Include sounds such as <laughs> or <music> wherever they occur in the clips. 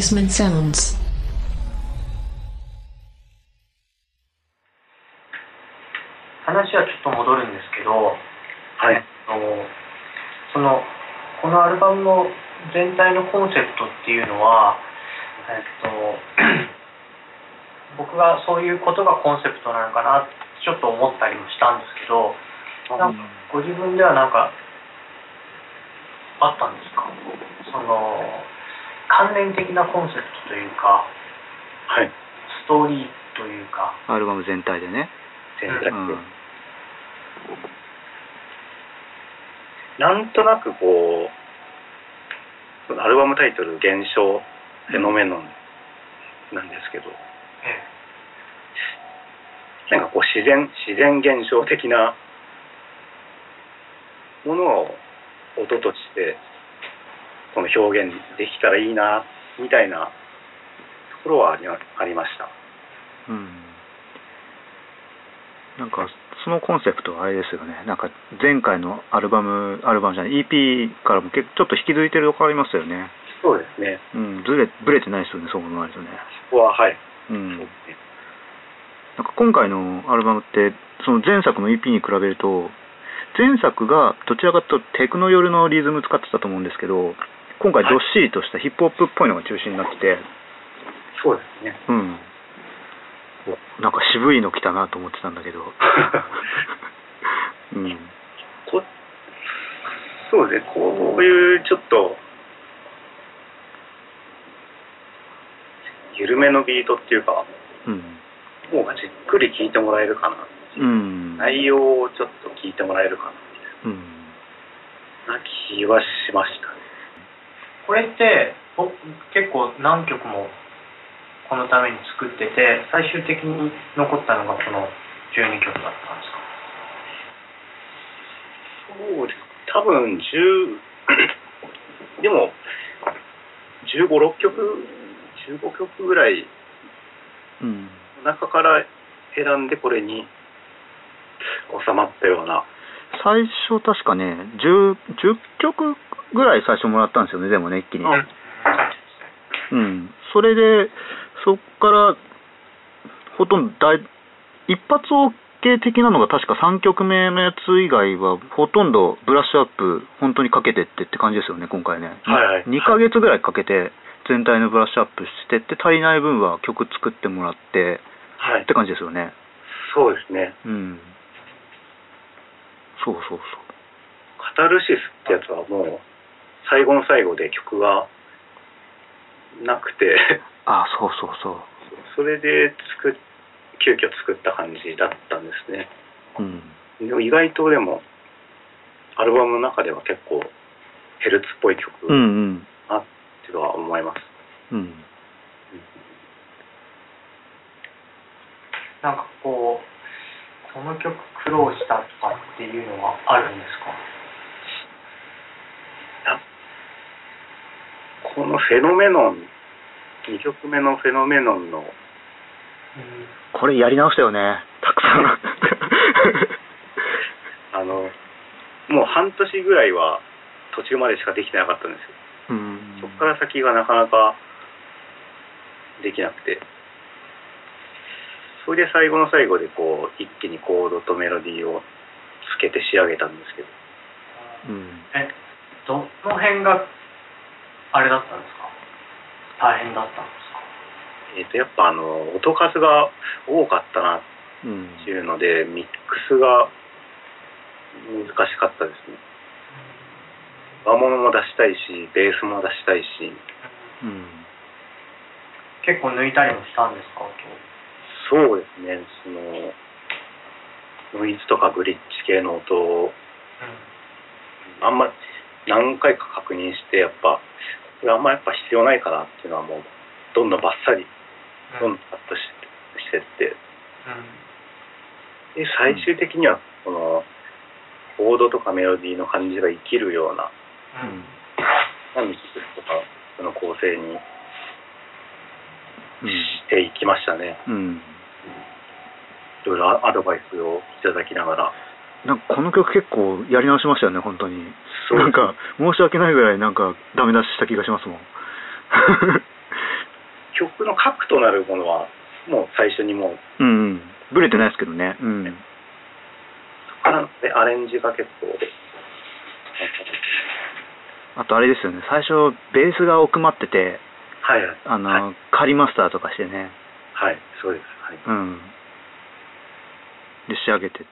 Basement Sounds. このアルバムの全体のコンセプトっていうのは、えっと、<clears throat> 僕がそういうことがコンセプトなのかなってちょっと思ったりもしたんですけどご自分では何かあったんですか？その関連的なコンセプトというかはい。ストーリーというかアルバム全体でね。全体で、うん。なんとなくこう、アルバムタイトル、現象、フェノメノンなんですけど、えなんかこう自然、自然現象的なものを音として、この表現できたらいいな、みたいなところはありありました。うん。なんか、そのコンセプトはあれですよね。なんか、前回のアルバム、アルバムじゃない EP からもちょっと引き継いでるとこありますよね。そうですね。うん、ずれ、ぶれてないですよね、そう思われるとね。ここは、はい。う。ん。なんか今回のアルバムって、その前作の EP に比べると、前作がどちらかというとテクノ寄りのリズム使ってたと思うんですけど、今回どっしりとしたヒップホップっぽいのが中心になってて、そうですね。うん。おなんか渋いの来たなと思ってたんだけど。<laughs> うん。こそうですね、こういうちょっと、緩めのビートっていうか、うん。もうじっくり聴いてもらえるかな。うん。内容をちょっと聞いてもらえるかうん。な、な気はしましたね。これって僕結構何曲もこのために作ってて最終的に残ったのがこの12曲だったんですか？そうです。多分10、<clears throat> でも、15、6曲、15曲ぐらいうん。の中から選んでこれに収まったような、最初確かね、10、10曲ぐらい最初もらったんですよね、でもね、一気に。うんうん。それで、そっから、ほとんど大、一発 OK 的なのが確か3曲目のやつ以外は、ほとんどブラッシュアップ、本当にかけてってって感じですよね、今回ね。はいはい2ヶ月ぐらいかけて、全体のブラッシュアップしてって、足りない分は曲作ってもらって、はいって感じですよね。そうですね。うん。そうそうそう。カタルシスってやつはもう最後の最後で曲がなくてあ、そうそうそう。それで作っ急遽作った感じだったんですねうん。でも意外とでもアルバムの中では結構ヘルツっぽい曲うんうん。なっては思います、うん。なんかこうこの曲苦労したとかっていうのはあるんですかこのフェノメノン2曲目のフェノメノンのこれやり直したよね、たくさん。<laughs> あのもう半年ぐらいは途中までしかできてなかったんですようん。そこから先がなかなかできなくて、それで最後の最後でこう一気にコードとメロディーをつけて仕上げたんですけど、うん。えどの辺があれだったんですか？大変だったんですか？えっ、とやっぱあの音数が多かったなっうん。ていうので、ミックスが難しかったですね。和物も出したいし、ベースも出したいし、うん。結構抜いたりもしたんですか？音そうですね、その、ノイズとかグリッチ系の音をあんま何回か確認してやっぱこれあんまやっぱ必要ないかなっていうのはもうどんどんバッサリどんどんカットししてってで最終的にはこのコードとかメロディーの感じが生きるようなうん。うんなミックスとかその構成にうん。していきましたね。うん。いろいろアドバイスをいただきながらなんかこの曲結構やり直しましたよね、本当に。なんか、申し訳ないぐらいなんかダメ出しした気がしますもん。<laughs> 曲の核となるものはもう最初にもう、うんうん、ブレてないですけどね、うん、そこから、ね、アレンジが結構あとあれですよね。最初ベースが奥まっててはい、あの、はい、カリマスターとかしてね。はいそうです。はい、うん、で仕上げてて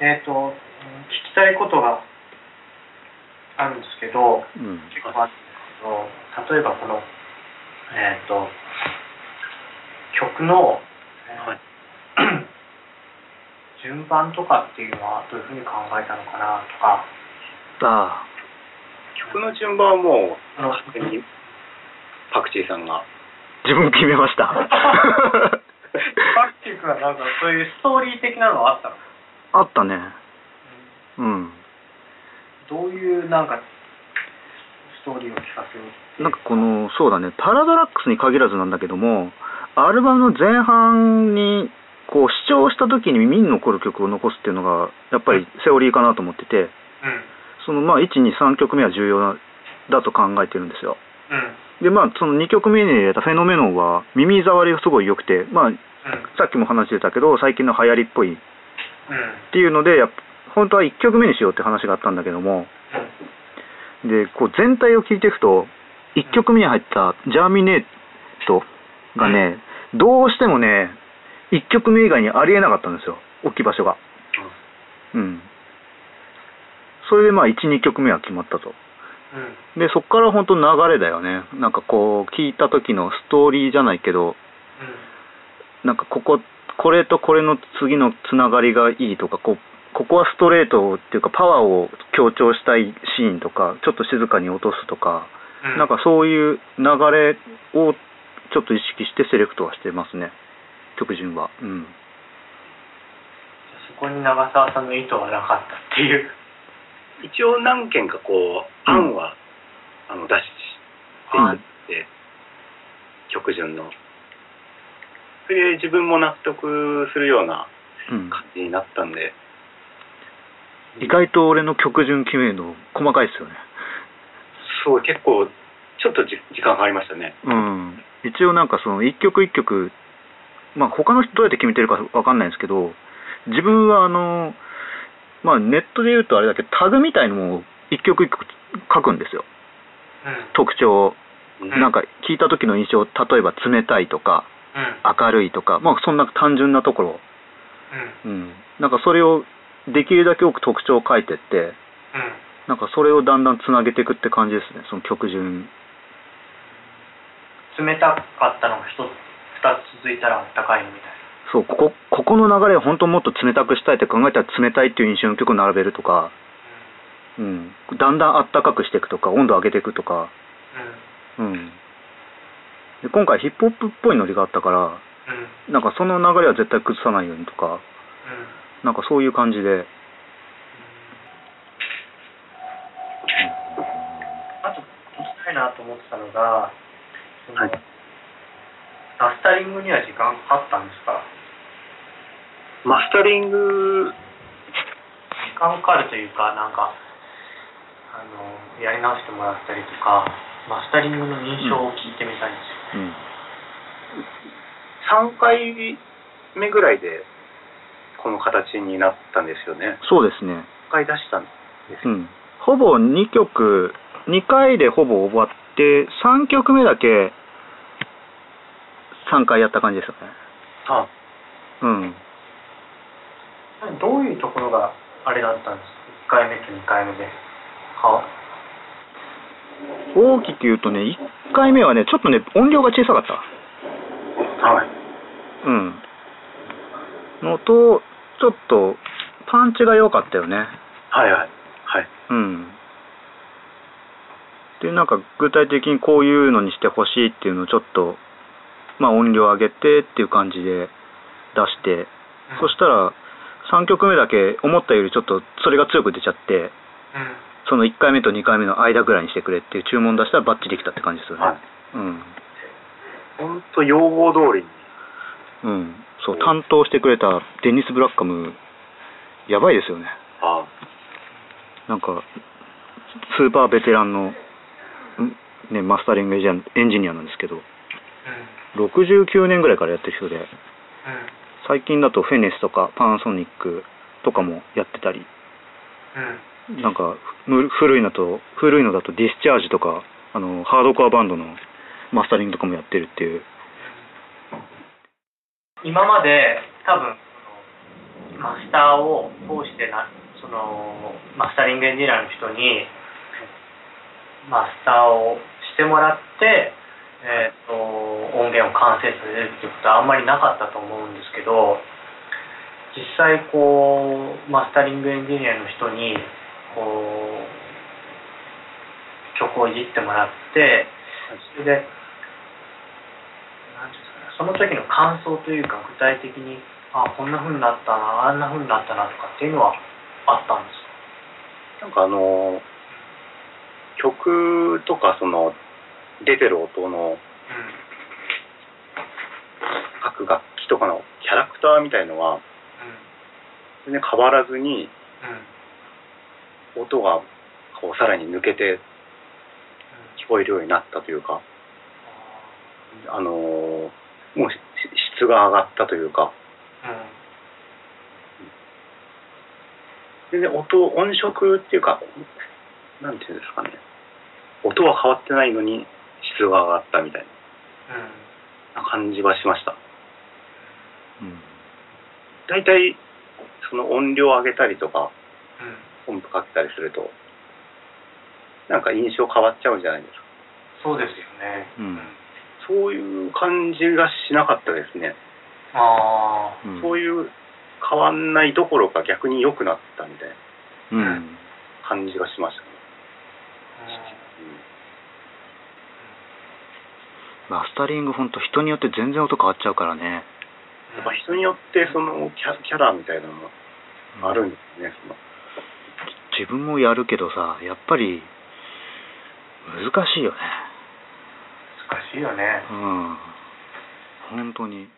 えっ、ー、と、聞きたいことがあるんですけど、うん、結構あるんですけど、例えばこの、えっ、ー、と、曲の、はい、順番とかっていうのはどういうふうに考えたのかなとか。ああ。曲の順番はもう、勝手に、パクチーさんが。自分決めました。<laughs> <laughs> パクチー君はなんかそういうストーリー的なのはあったの？あったね。うん。どういうなんかストーリーを聞かせなんかこの、そうだね、パラドラックスに限らずなんだけども、アルバムの前半に、こう、視聴した時に耳に残る曲を残すっていうのが、やっぱりセオリーかなと思ってて、うん。その、まあ、1、2、3曲目は重要だと考えてるんですよ。うん。で、まあ、その2曲目に入れたフェノメノンは、耳障りがすごい良くて、まあ、うん。さっきも話してたけど、最近の流行りっぽいっうんていうので、やっぱ本当は1曲目にしようって話があったんだけども、で、こう全体を聞いていくと、1曲目に入ったジャーミネートがね、どうしてもね、1曲目以外にありえなかったんですよ、置き場所が。うん。それでまあ1、2曲目は決まったと。うんで、そこから本当流れだよね。なんかこう、聞いた時のストーリーじゃないけど、なんかここ、これとこれの次のつながりがいいとか、こう、ここはストレートっていうかパワーを強調したいシーンとか、ちょっと静かに落とすとか、うんなんかそういう流れをちょっと意識してセレクトはしてますね。曲順は。うん。そこに長澤さんの意図はなかったっていう一応何件かこう、案は、あの出していって、曲順の。それで自分も納得するようなうん。感じになったんで、意外と俺の曲順決めるの細かいですよね。そう、結構、ちょっとじ時間かかりましたね。うん、一応なんかその一曲一曲、まあ他の人どうやって決めてるかわかんないんですけど、自分はあの、まあネットで言うとあれだけど、タグみたいのも一曲一曲書くんですよ。特徴、うんなんか聞いた時の印象、例えば冷たいとか、うんうん明るいとか、まあそんな単純なところ、うん、なんかそれをできるだけ多く特徴を書いてって、うん。なんかそれをだんだんつなげていくって感じですね、その曲順。うん冷たかったのが一つ二つ続いたらあったかいみたいそう、ここ、ここの流れを本当もっと冷たくしたいって考えたら冷たいっていう印象の曲を並べるとか、うん、だん。だんあったかくしていくとか、温度を上げていくとか、なうん。うん。で今回ヒップホップっぽいノリがあったから、うん。なんかその流れは絶対崩さないようにとか、うん。なんかそういう感じで、あと聞きたいなと思ってたのが、そのはい。マスタリングには時間かかったんですか？マスタリング、時間かかるというか、なんか、あの、やり直してもらったりとか、マスタリングの印象を聞いてみたいんですよ。うん。3回目ぐらいで、この形になったんですよね。そうですね。1回出したんですよ。うん。ほぼ2曲、2回でほぼ終わって、3曲目だけ3回やった感じですよね。あうん。どういうところがあれだったんですか ?1 回目と2回目で。は大きく言うとね、1回目はね、ちょっとね、音量が小さかった。はい。うん。のと、ちょっと、パンチが良かったよね。はいはい。はい。うん。で、なんか具体的にこういうのにしてほしいっていうのをちょっと、まあ音量上げてっていう感じで出して、そしたら3曲目だけ思ったよりちょっとそれが強く出ちゃって、うん。その1回目と2回目の間ぐらいにしてくれっていう注文出したらバッチリできたって感じですよね。はい。うん。本当要望通りに。うん。そう、担当してくれたデニス・ブラッカム、やばいですよね。あなんか、スーパーベテランの、ん？ね、マスタリングエンジニアなんですけど、69年ぐらいからやってる人で、最近だとフェネスとかパナソニックとかもやってたり、うん。うん。なんかむ古いのと、古いのだとディスチャージとか、あの、ハードコアバンドのマスタリングとかもやってるっていう。今まで多分マスターを通してなそのマスタリングエンジニアの人にマスターをしてもらって、えー、と音源を完成させるっていうことはあんまりなかったと思うんですけど実際こうマスタリングエンジニアの人にこう曲をいじってもらってそれでその時の感想というか具体的にあこんなふうになったなあんなふうになったなとかっていうのはあったんですか？なんかあの曲とかその出てる音の各楽器とかのキャラクターみたいのは全然変わらずに音がこうさらに抜けて聞こえるようになったというかあのもう質が上がったというか、全然音音色っていうかなんていうんですかね。音は変わってないのに質が上がったみたいな。感じはしました。うん、大体その音量を上げたりとか、うん、音符かけたりするとなんか印象変わっちゃうじゃないですか。そうですよね。うん、そういう感じがしなかったですね。ああ、そういう変わんないどころか逆に良くなったみたいな感じがしましたね。マスタリング本当人によって全然音変わっちゃうからねやっぱ人によってそのキャキャラみたいなのもあるんですね、うん、自分もやるけどさやっぱり難しいよね。難しいよね。うん。本当に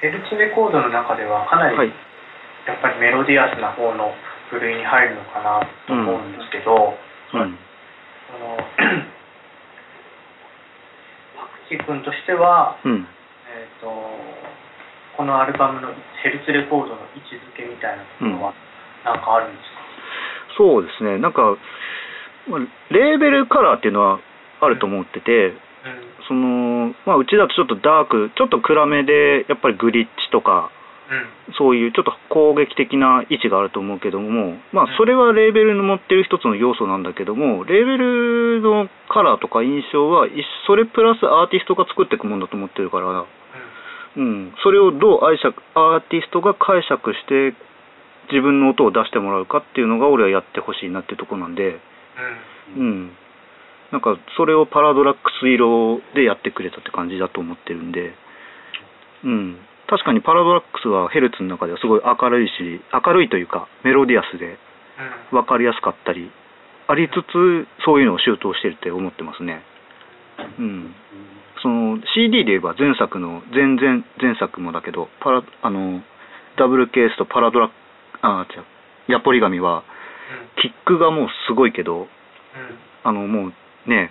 ヘルツレコードの中ではかなり、はい。やっぱりメロディアスな方の部類に入るのかなと思うんですけど、うん。そのパクチー君としては、うん。えー、とこのアルバムのヘルツレコードの位置づけみたいなところはなんかあるんですか、そうですね。なんかまあレーベルカラーっていうのはあると思ってて、そのまあうちだとちょっとダークちょっと暗めでやっぱりグリッチとかうん。そういうちょっと攻撃的な位置があると思うけども、まあ、それはレーベルの持ってる一つの要素なんだけども、レーベルのカラーとか印象は、いそれプラスアーティストが作っていくもんだと思ってるから、うん、それをどう解釈、アーティストが解釈して、自分の音を出してもらうかっていうのが、俺はやってほしいなっていうところなんで、うんうん。うん、なんかそれをパラドラックス色でやってくれたって感じだと思ってるんで、うん、確かにパラドラックスはヘルツの中ではすごい明るいし明るいというかメロディアスで分かりやすかったりありつつそういうのを周到してるって思ってますね。うん、その CD で言えば前作の前々前作もだけどパラあのダブルケースとパラドラッあ違う。ヤポリガミはキックがもうすごいけどあのもうね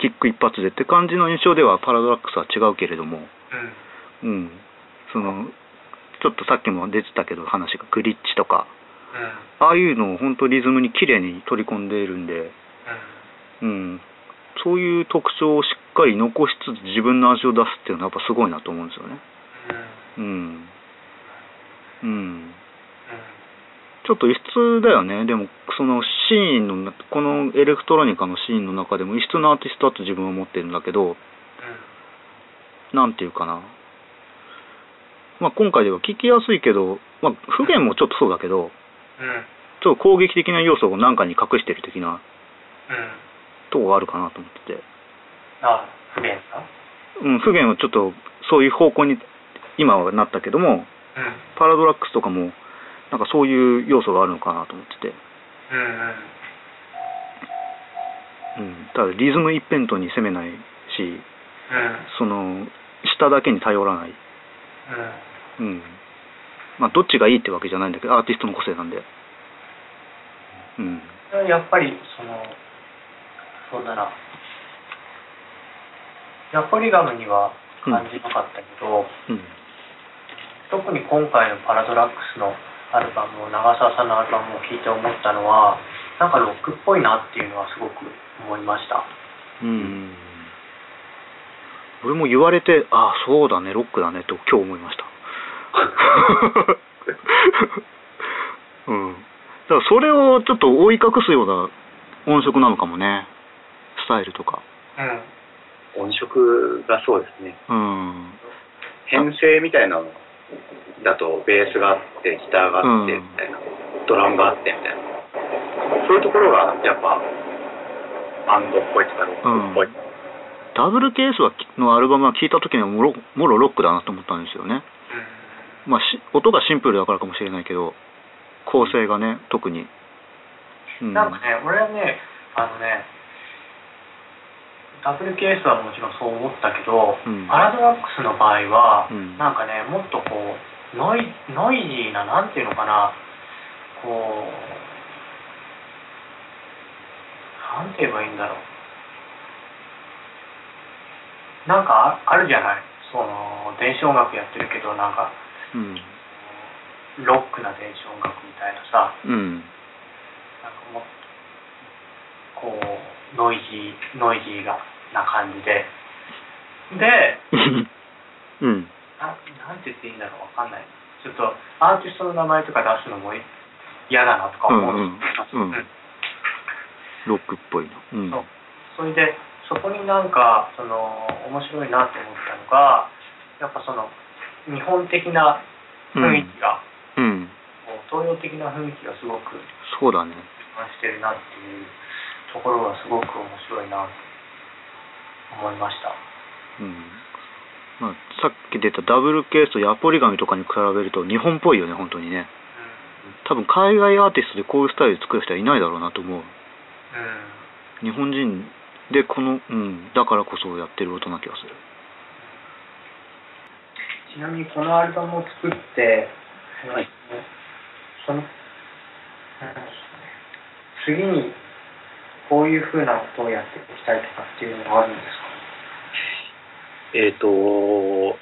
キック一発でって感じの印象ではパラドラックスは違うけれども、うん、そのちょっとさっきも出てたけど話がグリッチとか。ああいうのを本当リズムに綺麗に取り込んでいるんで、うん、そういう特徴をしっかり残しつつ自分の味を出すっていうのはやっぱすごいなと思うんですよね。うん。うん。ちょっと異質だよね。でも、そのシーンのな、このエレクトロニカのシーンの中でも異質なアーティストだと自分は思ってるんだけど、なんていうかな。まあ今回では聞きやすいけど、まあ不言もちょっとそうだけど、ちょっと攻撃的な要素を何かに隠してる的なとこがあるかなと思ってて。あ不便か？うん、不言はちょっとそういう方向に今はなったけども、パラドラックスとかも、なんかそういう要素があるのかなと思ってて。うんうんうん、ただリズム一辺倒に攻めないし、うんその、下だけに頼らない。うん。まあ、どっちがいいってわけじゃないんだけど、アーティストの個性なんで。うん。うんやっぱりそのそうだなヤポリガムには感じなかったけど、うん。特に今回のパラドラックスのアルバムを長澤さんのアルバムを聴いて思ったのはなんかロックっぽいなっていうのはすごく思いましたうん。俺も言われて、ああ、そうだね、ロックだね、と今日思いました。<laughs> うん。だからそれをちょっと覆い隠すような音色なのかもね。スタイルとか。うん音色がそうですねうん。編成みたいなのだとベースがあってギターがあってうん。みたいな、ドラムがあってみたいな。そういうところがやっぱバンドっぽいとかロックっぽい、ダブルケースはのアルバムは聴いた時にはもろもろロックだなと思ったんですよね。まあ、し音がシンプルだからかもしれないけど、構成がね、特に。うん。なんかね俺はねあのねダブルケースはもちろんそう思ったけど、うん。パラドラックスの場合は、うん。なんかねもっとこうノイノイジーななんていうのかなこうなんて言えばいいんだろうなんかああるじゃないその電子音楽やってるけどなんかうん。ロックな電子音楽みたいなさうん。なんかもうこうノイジーノイジーがな感じでで <laughs> うん。ななんて言っていいんだろうわかんないちょっとアーティストの名前とか出すのも嫌だなとか思うんですうんうんうん <laughs> ロックっぽいな。うん。そうそれでそこになんかその面白いなと思ったのがやっぱその日本的な雰囲気が、うん。東洋的な雰囲気がすごくそうだね。感じてるなっていうところがすごく面白いなと思いました。うん。まあ、さっき出たダブルケースとヤポリガミとかに比べると日本っぽいよね、本当にね。多分海外アーティストでこういうスタイル作る人はいないだろうなと思う。うん日本人でこの、うん、だからこそやってる音な気がする。ちちなみにこのアルバムを作って、はい、その次にこういうふうなことをやっていきたいとかっていうのがあるんですか？えっ、ー、とこ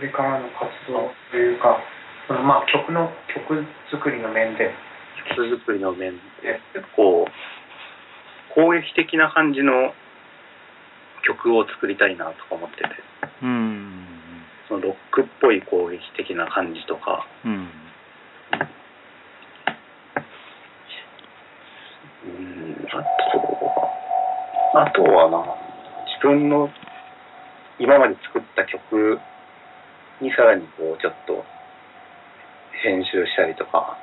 れからの活動というかそのまあ曲の曲作りの面で。曲作りの面で結構攻撃的な感じの曲を作りたいなとか思ってて。うん。そのロックっぽい攻撃的な感じとか、うん、うんあとあとはな自分の今まで作った曲にさらにこうちょっと編集したりとか、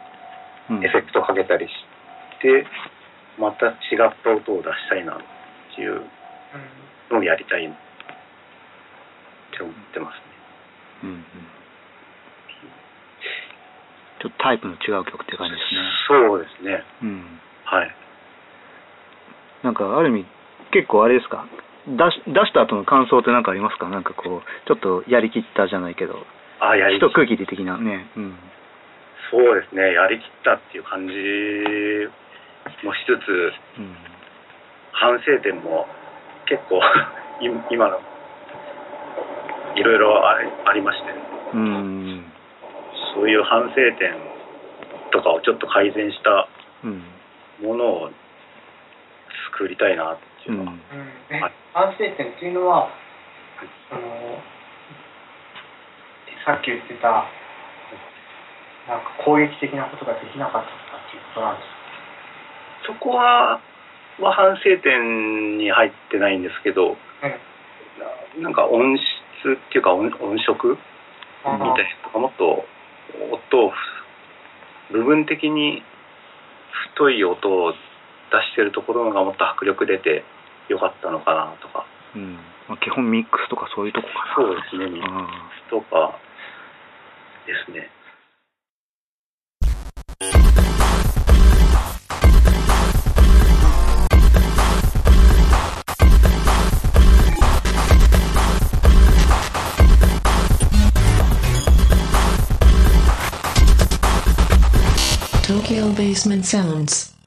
うん、エフェクトかけたりしてまた違った音を出したいなっていうのをやりたいって思ってますね。うんうん、ちょっとタイプの違う曲って感じですね。そうですね。うん。はい。なんかある意味結構あれですか？出し出した後の感想って何かありますか？なんかこうちょっとやりきったじゃないけど。あやり一区切り的なね、うん、そうですね。やりきったっていう感じもしつつ、うん、反省点も結構 <laughs> 今のいろいろありまして、うん、そういう反省点とかをちょっと改善したものを作りたいなっていうのは、うん。反省点っていうのはあのさっき言ってたなんか攻撃的なことができなかったっていうことなんですかそこはは反省点に入ってないんですけど、うん、なんか音質っていうか音音色みたいなとかもっと音を部分的に太い音を出してるところがもっと迫力出てよかったのかなとか、うん。まあ、基本ミックスとかそういうとこかな。そうですねミックスとかですね。Tokyo Basement Sounds